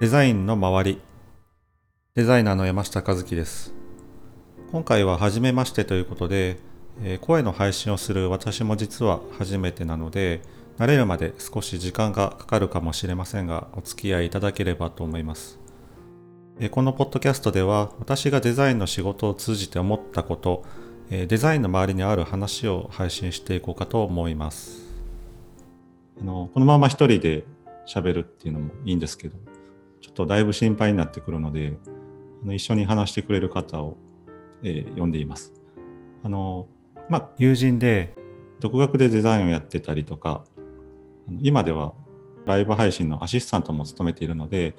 デザインの周り。デザイナーの山下和樹です。今回は初めましてということで、え声の配信をする私も実は初めてなので慣れるまで少し時間がかかるかもしれませんがお付き合いいただければと思います。えこのポッドキャストでは私がデザインの仕事を通じて思ったことえデザインの周りにある話を配信していこうかと思います。あのこのまま一人で喋るっていうのもいいんですけど。ちょっとだいぶ心配になってくるのであの一緒に話してくれる方を、えー呼んでいますあのまあ友人で独学でデザインをやってたりとかあの今ではライブ配信のアシスタントも務めているので、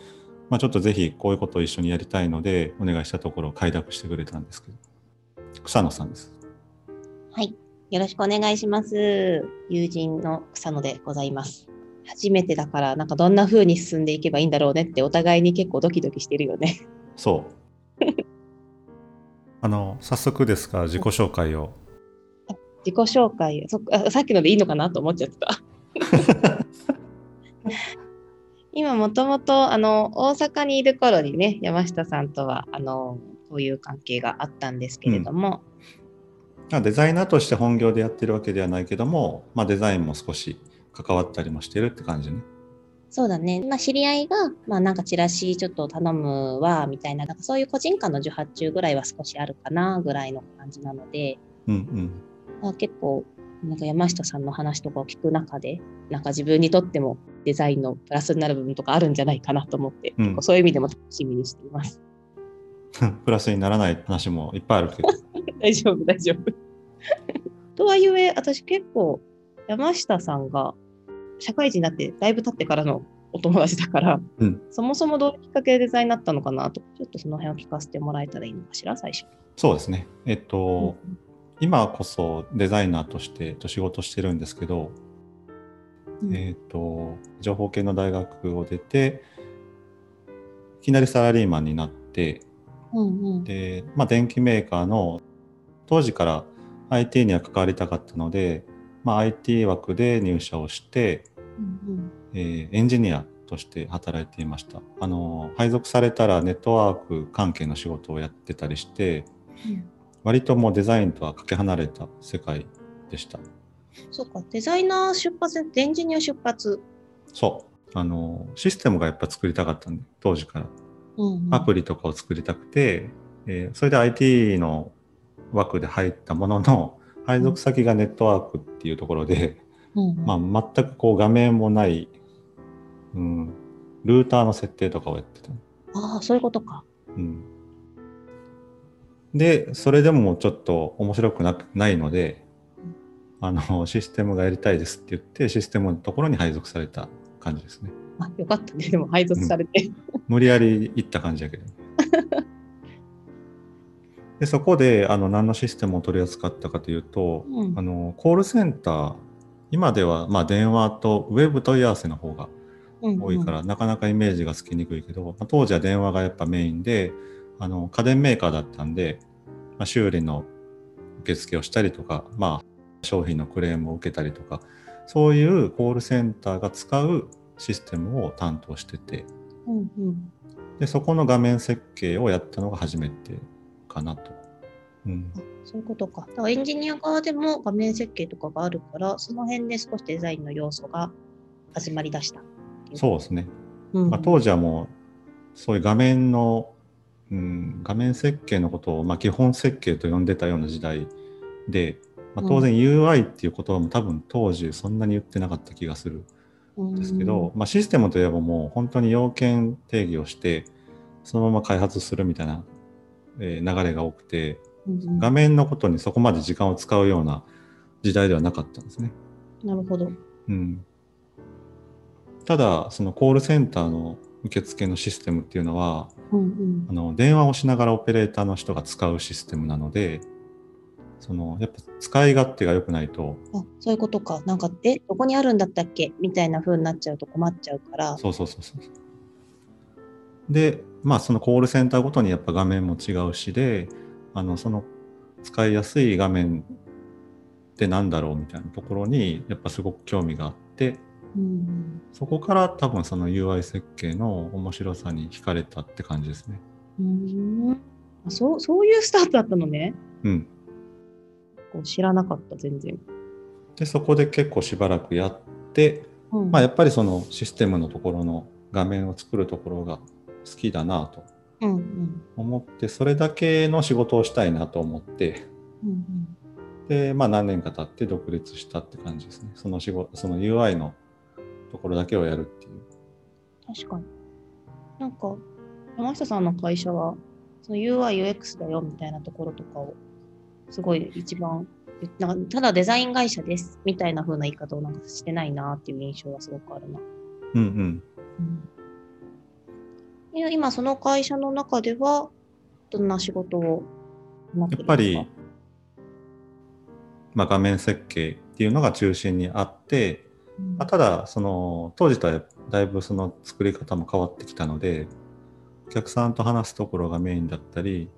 まあ、ちょっとぜひこういうことを一緒にやりたいのでお願いしたところ快諾してくれたんですけど草野さんですはい。よろしくお願いします。友人の草野でございます。初めてだから、なんかどんな風に進んでいけばいいんだろうねって、お互いに結構ドキドキしてるよね。そう。あの早速ですが自己紹介を。自己紹介そっかあさっきのでいいのかなと思っちゃってた。今もともとあの大阪にいる頃にね山下さんとはあのこういう関係があったんですけれども、まあデザイナーとして本業でやってるわけではないけども、まあ、デザインも少し関わったりもしてるって感じね。そうだね、まあ、知り合いが、まあ、なんかチラシちょっと頼むわみたいななんかそういう個人間の受発注ぐらいは少しあるかなぐらいの感じなので、うんうん。まあ、結構なんか山下さんの話とかを聞く中でなんか自分にとってもデザインのプラスになる部分とかあるんじゃないかなと思って、うんそういう意味でも楽しみにしています。プラスにならない話もいっぱいあるけど。大丈夫大丈夫。とはいえ私結構山下さんが社会人になってだいぶ経ってからのお友達だから、うんそもそもどういうきっかけでデザインになったのかなとちょっとその辺を聞かせてもらえたらいいのかしら最初。そうですね。えっと、今こそデザイナーとしてと仕事してるんですけど、うんえっと、情報系の大学を出て、いきなりサラリーマンになって、うんうんで、まあ、電機メーカーの当時から IT には関わりたかったので、まあ、IT 枠で入社をして、うんえーエンジニアとして働いていました。あの配属されたらネットワーク関係の仕事をやってたりしてうん。割ともうデザインとはかけ離れた世界でした。そうか。デザイナー出発でエンジニア出発。そう。あのシステムがやっぱ作りたかったんで当時から。うんうん。アプリとかを作りたくて、えーそれで IT の枠で入ったものの配属先がネットワークっていうところで、うんうんまあ、全くこう画面もない、うん、ルーターの設定とかをやってた。ああそういうことか。うん、でそれでもちょっと面白くなくないのであのシステムがやりたいですって言ってシステムのところに配属された感じですね。あよかったねでも配属されて。無理やり行った感じやけど。でそこであの何のシステムを取り扱ったかというと、うん。あのコールセンター今ではまあ電話とウェブ問い合わせの方が多いから、なかなかイメージがつきにくいけど、まあ当時は電話がやっぱメインであの家電メーカーだったんで、まあ、修理の受付をしたりとか、まあ、商品のクレームを受けたりとかそういうコールセンターが使うシステムを担当してて。うんうんうん。でそこの画面設計をやったのが初めてかなと。うん、そういうことか。だからエンジニア側でも画面設計とかがあるから、その辺で少しデザインの要素が始まりだした。そうですね、うんまあ、当時はもうそういう画面の、うん、画面設計のことを、まあ、基本設計と呼んでたような時代で、まあ、当然 UI っていう言葉も多分当時そんなに言ってなかった気がするんですけど、まあ、システムといえばもう本当に要件定義をしてそのまま開発するみたいな、えー流れが多くて画面のことにそこまで時間を使うような時代ではなかったんですね。なるほど。うん、ただそのコールセンターの受付のシステムっていうのはうんうんあの電話をしながらオペレーターの人が使うシステムなのでそのやっぱ使い勝手が良くないとあそういうことか。なんか、え、どこにあるんだったっけ？みたいな風になっちゃうと困っちゃうから。そうそうそうそうでまあそのコールセンターごとにやっぱ画面も違うしであのその使いやすい画面ってなんだろうみたいなところにやっぱすごく興味があってうんそこから多分その UI 設計の面白さに惹かれたって感じですね。うんあそうそういうスタートだったのね。うん。こう知らなかった、全然。で、そこで結構しばらくやって、うんまあやっぱりそのシステムのところの画面を作るところが好きだなとうんうん思って、それだけの仕事をしたいなと思って、うんで、まあ何年か経って独立したって感じですね。その仕事、その UI のところだけをやるっていう。確かに。なんか、山下さんの会社は、その UI、UX だよみたいなところとかを、すごい一番、なんかただデザイン会社ですみたいな風な言い方をなんかしてないなっていう印象がすごくあるな。うんうん。いや今その会社の中ではどんな仕事をやっぱり、まあ、画面設計っていうのが中心にあって、うん。まあ、ただその当時とはだいぶその作り方も変わってきたのでお客さんと話すところがメインだったり、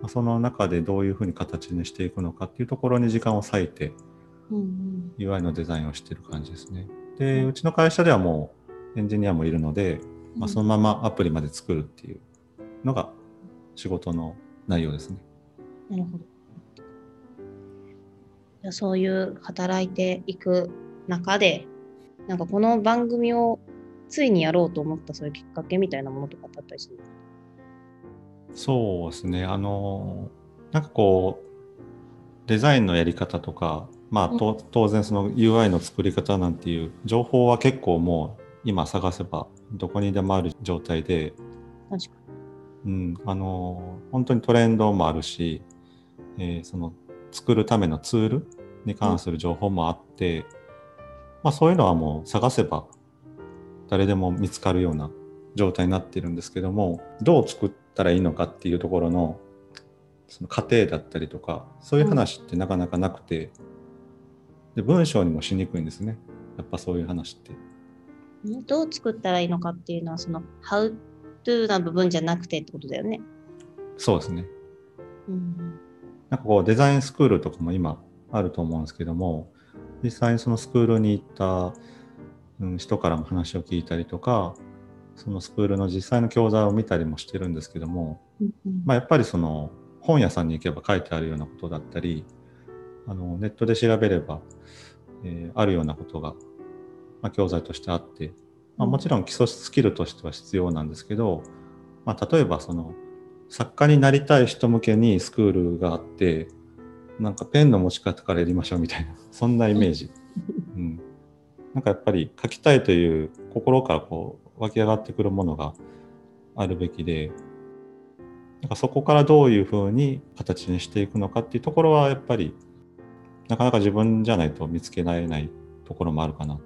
まあ、その中でどういうふうに形にしていくのかっていうところに時間を割いてうん UI のデザインをしてる感じですね。でうちの会社ではもうエンジニアもいるので、まあ、そのままアプリまで作るっていうのが仕事の内容ですね。なるほど。じゃあそういう働いていく中で、なんかこの番組をついにやろうと思ったそういうきっかけみたいなものとかってあったりするそうですね。あの、なんかこう、デザインのやり方とか、まあ、と当然その UI の作り方なんていう情報は結構もう今探せばどこにでもある状態で、確かうん、あの、本当にトレンドもあるし、えーその作るためのツールに関する情報もあって、まあそういうのはもう探せば誰でも見つかるような状態になっているんですけども、どう作ったらいいのかっていうところのその過程だったりとか、そういう話ってなかなかなくて、で文章にもしにくいんですね。やっぱそういう話って。どう作ったらいいのかっていうのは、その How to な部分じゃなくてってことだよね。そうですね。うんなんかこうデザインスクールとかも今あると思うんですけども、実際にそのスクールに行った、うん、人からも話を聞いたりとか、そのスクールの実際の教材を見たりもしてるんですけども、うんうんまあ、やっぱりその本屋さんに行けば書いてあるようなことだったり、あのネットで調べれば、えーあるようなことが、まあ、教材としてあって、まあ、もちろん基礎スキルとしては必要なんですけど、まあ、例えばその作家になりたい人向けにスクールがあってなんかペンの持ち方からやりましょうみたいな そんなイメージ、うん、なんかやっぱり書きたいという心からこう湧き上がってくるものがあるべきでなんかそこからどういうふうに形にしていくのかっていうところはやっぱりなかなか自分じゃないと見つけられないところもあるかなと。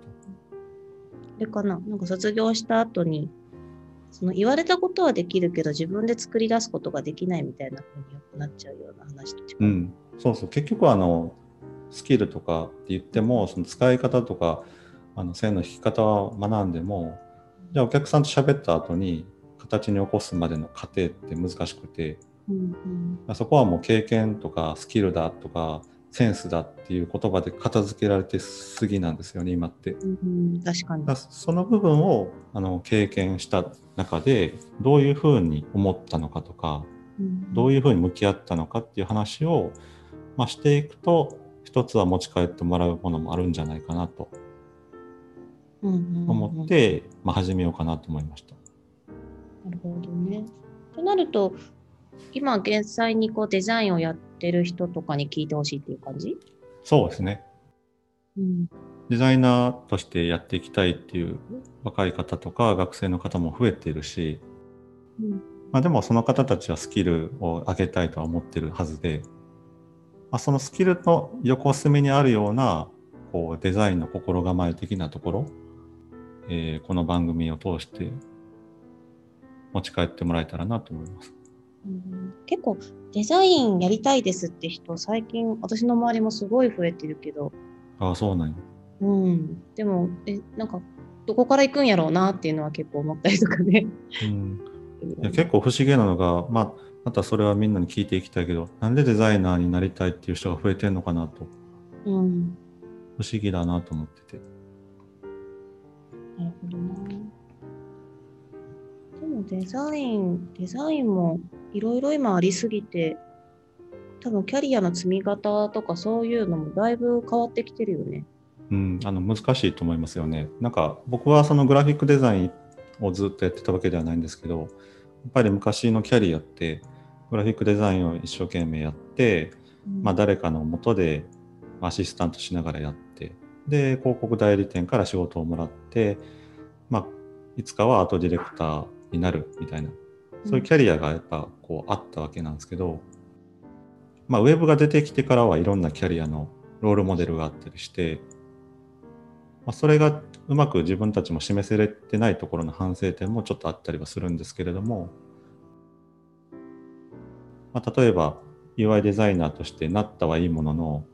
あれかな？なんか卒業した後に、その言われたことはできるけど自分で作り出すことができないみたいな風によくなっちゃうような話と違う。うん、そうそう。結局あのスキルとかって言ってもその使い方とかあの線の引き方は学んでもじゃあお客さんと喋った後に形に起こすまでの過程って難しくて。うんうん。そこはもう経験とかスキルだとかセンスだっていう言葉で片付けられてすぎなんですよね今って。うんうん確かに。その部分をあの経験した中でどういうふうに思ったのかとかどういいうふうに向き合ったのかっていう話を、まあ、していくと一つは持ち帰ってもらうものもあるんじゃないかなとうん思って、まあ、始めようかなと思いました。なるほどね。となると、今現在にこうデザインをやってる人とかに聞いてほしいっていう感じ？そうですねうん。デザイナーとしてやっていきたいっていう若い方とか学生の方も増えているし、うんまあ、でもその方たちはスキルを上げたいとは思ってるはずで、まあ、そのスキルの横隅にあるようなこうデザインの心構え的なところ、えーこの番組を通して持ち帰ってもらえたらなと思います。うん、結構デザインやりたいですって人最近私の周りもすごい増えてるけど。ああそうなんや、うん、でもえなんかどこから行くんやろうなっていうのは結構思ったりとかね、うん、いや結構不思議なのが、まあ、またそれはみんなに聞いていきたいけどなんでデザイナーになりたいっていう人が増えてるのかなと、うん、不思議だなと思ってて。なるほどな、でもデザインデザインもいろいろ今ありすぎて、多分キャリアの積み方とかそういうのもだいぶ変わってきてるよね。うん、あの難しいと思いますよね。なんか僕はそのグラフィックデザインをずっとやってたわけではないんですけど、やっぱり昔のキャリアってグラフィックデザインを一生懸命やって、まあ、誰かの元でアシスタントしながらやってで広告代理店から仕事をもらって、まあ、いつかはアートディレクターになるみたいなそういうキャリアがやっぱこうあったわけなんですけど、まあ、ウェブが出てきてからはいろんなキャリアのロールモデルがあったりして、まあ、それがうまく自分たちも示せれてないところの反省点もちょっとあったりはするんですけれども、まあ、例えば UI デザイナーとしてなったはいいものの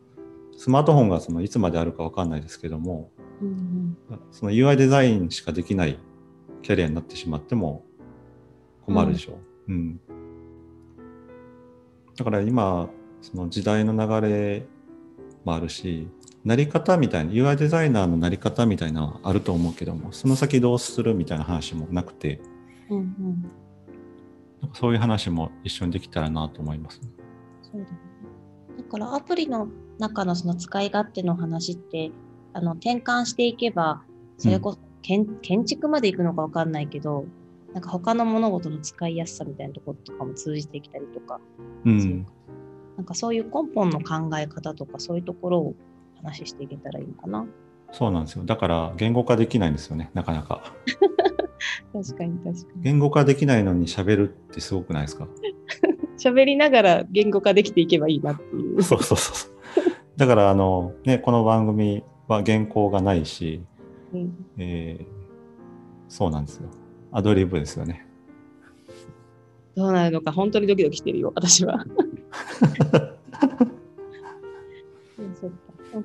スマートフォンがそのいつまであるかわかんないですけどもうんその UI デザインしかできないキャリアになってしまっても困るでしょう。うんだから今その時代の流れもあるしなり方みたいな UI デザイナーのなり方みたいなのはあると思うけどもその先どうするみたいな話もなくてうんうんなんかそういう話も一緒にできたらなと思います、ね。そうだね。だからアプリの中のその使い勝手の話ってあの転換していけばそれこそ建,、建築まで行くのかわかんないけどなんか他の物事の使いやすさみたいなところとかも通じてきたりとか、うん、なんかそういう根本の考え方とかそういうところを話していけたらいいのかな。そうなんですよだから言語化できないんですよねなかなか。確かに確かに。言語化できないのに喋るってすごくないですか？喋りながら言語化できていけばいいなっていう。そうそうそう。だからあの、ね、この番組は原稿がないし、うんえーそうなんですよ。アドリブですよね。どうなるのか本当にドキドキしてるよ、私は。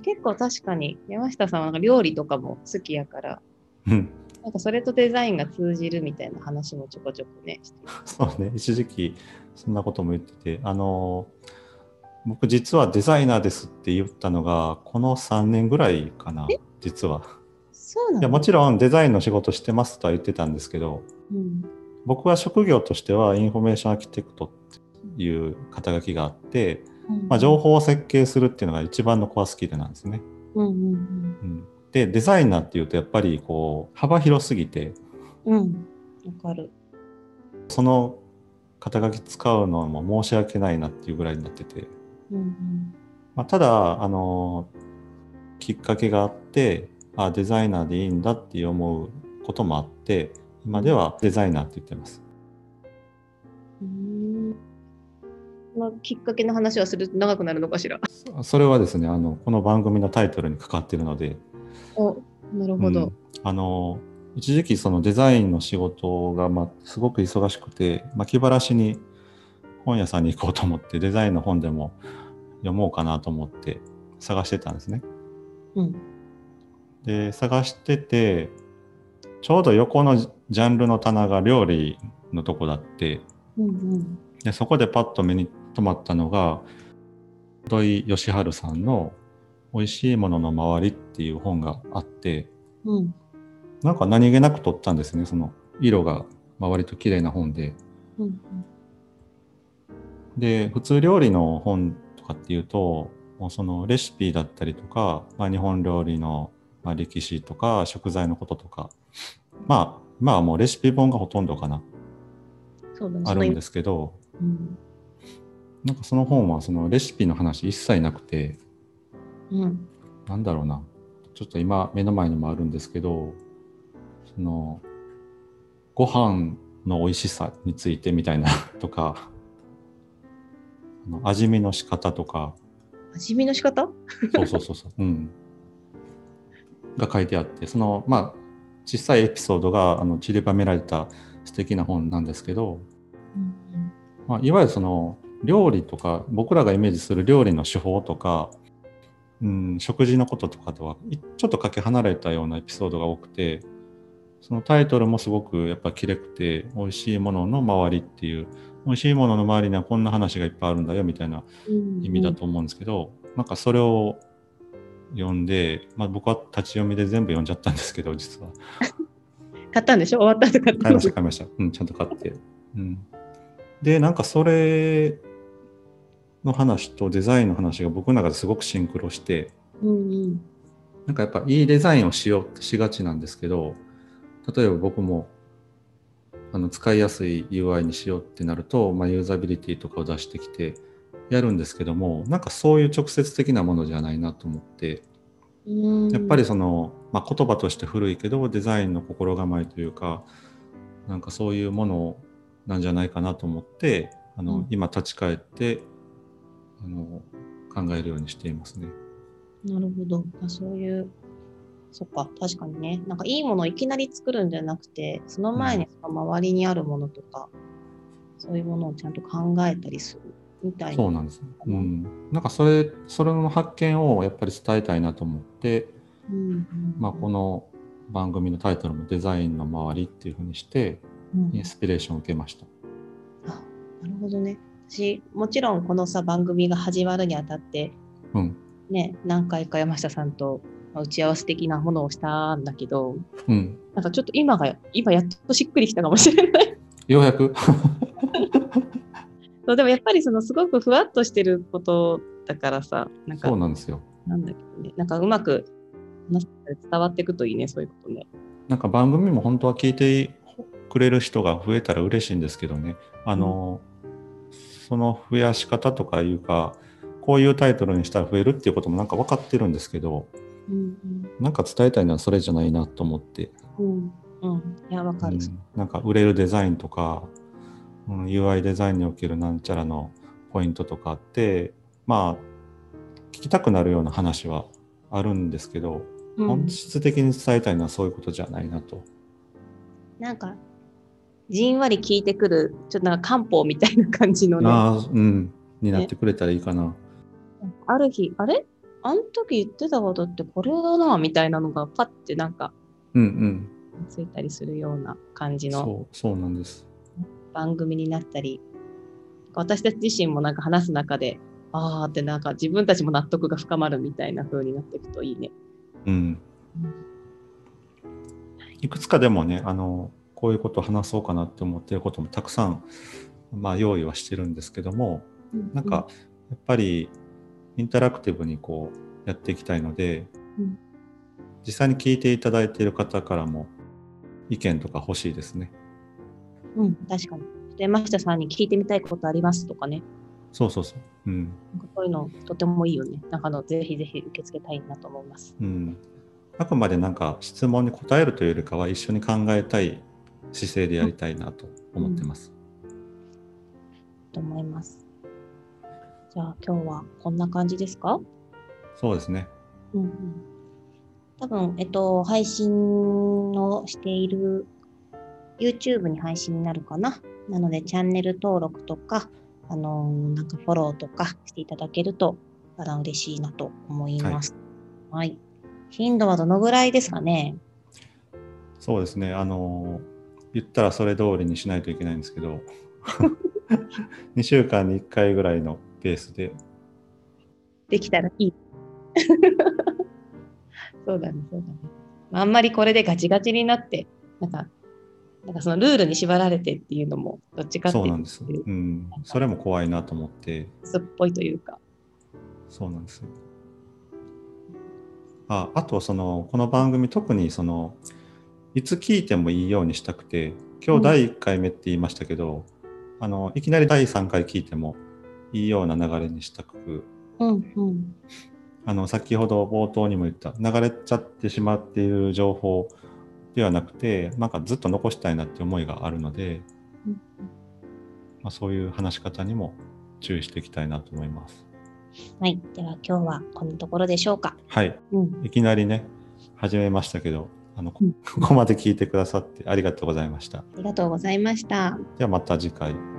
結構確かに山下さんはなんか料理とかも好きやから、うんなんかそれとデザインが通じるみたいな話もちょこちょこね、そうね、一時期そんなことも言ってて、あの、僕実はデザイナーですって言ったのが、この3年ぐらいかな、実は。そうないのや、もちろんデザインの仕事してますとは言ってたんですけど、うん僕は職業としてはインフォメーションアーキテクトっていう肩書きがあって、うんまあ、情報を設計するっていうのが一番のコアスキルなんですね。うんうんうん、でデザイナーっていうとやっぱりこう幅広すぎてうん。かる。その肩書き使うのも申し訳ないなっていうぐらいになってて、うんうん。まあ、ただあのきっかけがあってあデザイナーでいいんだって思うこともあって今ではデザイナーって言ってます。うーんそのきっかけの話はすると長くなるのかしら。それはですねあのこの番組のタイトルにかかってるのでおなるほど。うんあの一時期そのデザインの仕事が、まあ、すごく忙しくて、まあ、気晴らしに本屋さんに行こうと思ってデザインの本でも読もうかなと思って探してたんですね。うん。で探しててちょうど横のジャンルの棚が料理のとこだってうんうん。でそこでパッと目に留まったのが土井善晴さんの「美味しいものの周り」っていう本があってうん。なんか何気なく撮ったんですねその色が割と綺麗な本で。うんで普通料理の本とかっていうともうそのレシピだったりとか、まあ、日本料理のまあ歴史とか食材のこととか。まあまあもうレシピ本がほとんどかな。ね。あるんですすけど。うん。なんかその本はそのレシピの話一切なくて。うん。なんだろうな。ちょっと今目の前にもあるんですけど。そのご飯の美味しさについてみたいな とか。味見の仕方とか。味見の仕方？そうそうそうそう、うん、が書いてあってそのまあ小さいエピソードがあの散りばめられた素敵な本なんですけど、うんまあ、いわゆるその料理とか僕らがイメージする料理の手法とか、うん、食事のこととかとはいちょっとかけ離れたようなエピソードが多くてそのタイトルもすごくやっぱきれくて美味しいものの周りっていう美味しいものの周りにはこんな話がいっぱいあるんだよみたいなうん。意味だと思うんですけど、なんかそれを読んで、まあ、僕は立ち読みで全部読んじゃったんですけど実は。買ったんでしょ？終わったとか。買いました買いました。うんちゃんと買って、うん、でなんかそれの話とデザインの話が僕の中ですごくシンクロしてうんうん。なんかやっぱいいデザインをしようってしがちなんですけど例えば僕もあの使いやすい UI にしようってなると、まあ、ユーザビリティとかを出してきてやるんですけどもなんかそういう直接的なものじゃないなと思ってうんやっぱりその、まあ、言葉として古いけどデザインの心構えというかなんかそういうものなんじゃないかなと思ってあの、うん今立ち返ってあの考えるようにしていますね。なるほど。あそういう、そっか、確かにね。なんかいいものをいきなり作るんじゃなくて、その前にその周りにあるものとか、そういうものをちゃんと考えたりするみたいな。そうなんです。うん、なんかそれそれの発見をやっぱり伝えたいなと思って、うんうんまあ、この番組のタイトルも「デザインの周り」っていうふうにしてうんインスピレーションを受けました。あなるほどね。私、もちろんこのさ、番組が始まるにあたって、うんね、何回か山下さんとまあ打ち合わせ的なものをしたんだけど、うん、なんかちょっと今が、今やっとしっくりきたかもしれない。ようやく そうでもやっぱりそのすごくふわっとしてることだからさ、なんかそうなんですよ。なんだけどね、なんかうまく話伝わっていくといいね、そういうことね。なんか番組も本当は聞いてくれる人が増えたら嬉しいんですけどねあの、その増やし方とかいうかこういうタイトルにしたら増えるっていうこともなんか分かってるんですけどうんなんか伝えたいのはそれじゃないなと思って、うん。うん。うん。いや、わかる。うんなんか売れるデザインとか、うん、UI デザインにおけるなんちゃらのポイントとかってまあ聞きたくなるような話はあるんですけど、うん本質的に伝えたいのはそういうことじゃないなと。なんか、じんわり聞いてくる、ちょっとなんか漢方みたいな感じのね。あああ、うん、になってくれたらいいかな。る日、あれ？あの時言ってたことってこれだな、みたいなのがパッてなんかうんついたりするような感じうん。のそう、そうなんです。番組になったり、私たち自身もなんか話す中で、あーってなんか自分たちも納得が深まるみたいな風になっていくといいね。うん。いくつかでもね、あの、こういうことを話そうかなって思ってることもたくさん、まあ、用意はしてるんですけども、なんか、やっぱり、インタラクティブにこう、やっていきたいので、うん実際に聞いていただいている方からも、意見とか欲しいですね。うん、確かに。山下さんに聞いてみたいことありますとかね。そうそうそう。うん。そういうのとてもいいよね。なんかあのぜひぜひ受け付けたいなと思います。うん。あくまでなんか質問に答えるというよりかは一緒に考えたい姿勢でやりたいなと思ってます。と思います。じゃあ今日はこんな感じですか？そうですね。うんうん。多分、えっと、配信をしている YouTube に配信になるかな。なので、チャンネル登録とか、あのーなんかフォローとかしていただけると、あら嬉しいなと思います。はい。頻度はどのぐらいですかね？そうですね。あの、言ったらそれ通りにしないといけないんですけど、2週間に1回ぐらいのペースで、できたらいい。そうだね、そうだね。あんまりこれでガチガチになって、なんか、なんかそのルールに縛られてっていうのも、どっちかっていうとそうなんです。うん。それも怖いなと思って、すっぽいというか。そうなんですよ。ああと、その、この番組、特にその、いつ聞いてもいいようにしたくて、今日第1回目って言いましたけど、あの、いきなり第3回聞いてもいいような流れにしたく、うんうん。あの、先ほど冒頭にも言った、流れちゃってしまっている情報ではなくて、なんかずっと残したいなって思いがあるので、うんまあ、そういう話し方にも注意していきたいなと思います。はい。では今日はこんなところでしょうか。はい。うん。いきなりね、始めましたけど、あの、ここまで聞いてくださってありがとうございました。ありがとうございました。ではまた次回。